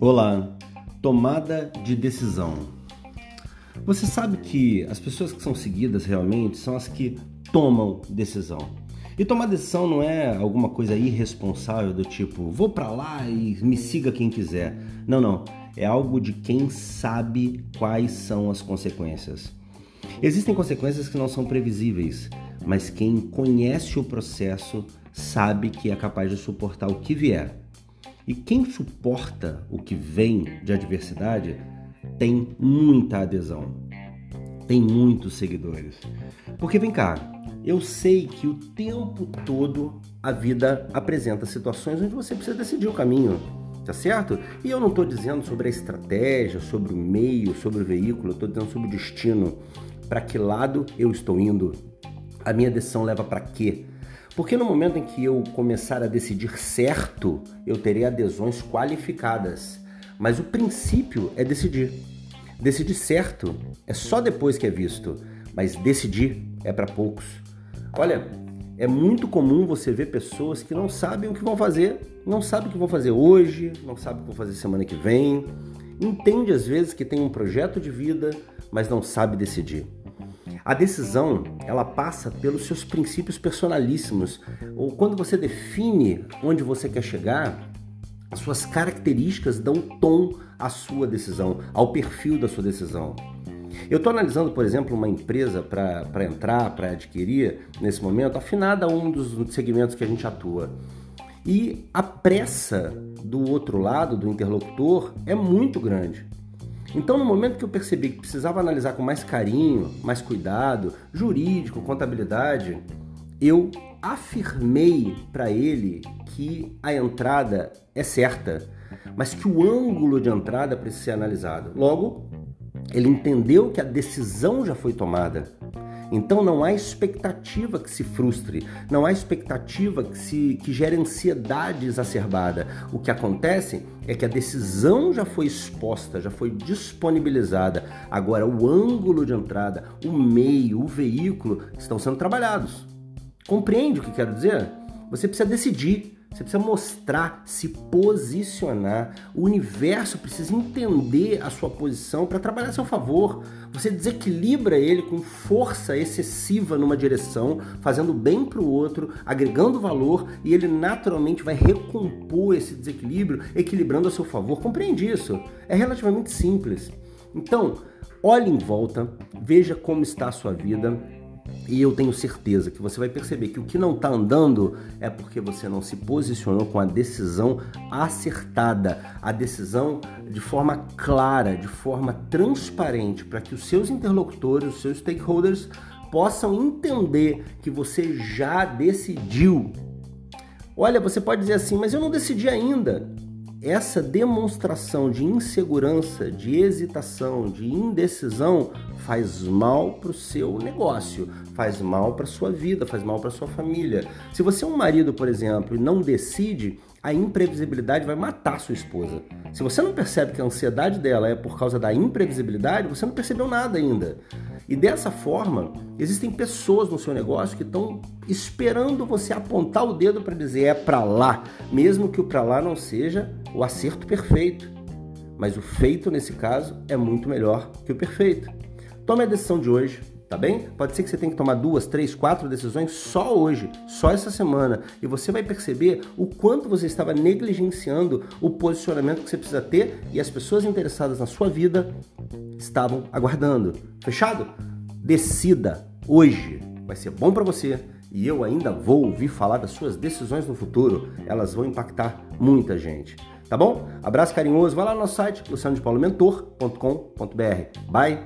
Olá, tomada de decisão. Você sabe que as pessoas que são seguidas realmente são as que tomam decisão. E tomar decisão não é alguma coisa irresponsável do tipo, vou para lá e me siga quem quiser. Não, não. É algo de quem sabe quais são as consequências. Existem consequências que não são previsíveis, mas quem conhece o processo sabe que é capaz de suportar o que vier. E quem suporta o que vem de adversidade tem muita adesão, tem muitos seguidores. Porque vem cá, eu sei que o tempo todo a vida apresenta situações onde você precisa decidir o caminho, tá certo? E eu não estou dizendo sobre a estratégia, sobre o meio, sobre o veículo, estou dizendo sobre o destino. Para que lado eu estou indo? A minha decisão leva para quê? Porque no momento em que eu começar a decidir certo, eu terei adesões qualificadas. Mas o princípio é decidir. Decidir certo é só depois que é visto, mas decidir é para poucos. Olha, é muito comum você ver pessoas que não sabem o que vão fazer, não sabem o que vão fazer hoje, não sabem o que vão fazer semana que vem, entende às vezes que tem um projeto de vida, mas não sabe decidir. A decisão, ela passa pelos seus princípios personalíssimos. Ou quando você define onde você quer chegar, as suas características dão tom à sua decisão, ao perfil da sua decisão. Eu estou analisando, por exemplo, uma empresa para entrar, para adquirir nesse momento, afinada a um dos segmentos que a gente atua. E a pressa do outro lado, do interlocutor, é muito grande. Então, no momento que eu percebi que precisava analisar com mais carinho, mais cuidado, jurídico, contabilidade, eu afirmei para ele que a entrada é certa, mas que o ângulo de entrada precisa ser analisado. Logo, ele entendeu que a decisão já foi tomada. Então não há expectativa que se frustre, não há expectativa que, se, que gere ansiedade exacerbada. O que acontece é que a decisão já foi exposta, já foi disponibilizada. Agora, o ângulo de entrada, o meio, o veículo estão sendo trabalhados. Compreende o que quero dizer? Você precisa decidir você precisa mostrar, se posicionar. O universo precisa entender a sua posição para trabalhar a seu favor. Você desequilibra ele com força excessiva numa direção, fazendo bem para o outro, agregando valor e ele naturalmente vai recompor esse desequilíbrio, equilibrando a seu favor. Compreende isso? É relativamente simples. Então, olhe em volta, veja como está a sua vida e eu tenho certeza que você vai perceber que o que não está andando é porque você não se posicionou com a decisão acertada, a decisão de forma clara, de forma transparente, para que os seus interlocutores, os seus stakeholders possam entender que você já decidiu. Olha, você pode dizer assim, mas eu não decidi ainda essa demonstração de insegurança, de hesitação, de indecisão faz mal para o seu negócio, faz mal para sua vida, faz mal para sua família. Se você é um marido, por exemplo, e não decide, a imprevisibilidade vai matar sua esposa. Se você não percebe que a ansiedade dela é por causa da imprevisibilidade, você não percebeu nada ainda. E dessa forma, existem pessoas no seu negócio que estão esperando você apontar o dedo para dizer é para lá, mesmo que o para lá não seja o acerto perfeito. Mas o feito nesse caso é muito melhor que o perfeito. Tome a decisão de hoje, tá bem? Pode ser que você tenha que tomar duas, três, quatro decisões só hoje, só essa semana, e você vai perceber o quanto você estava negligenciando o posicionamento que você precisa ter e as pessoas interessadas na sua vida estavam aguardando. Fechado? Decida hoje. Vai ser bom para você e eu ainda vou ouvir falar das suas decisões no futuro. Elas vão impactar muita gente. Tá bom? Abraço carinhoso. Vai lá no nosso site lucianodepaulomentor.com.br. Bye!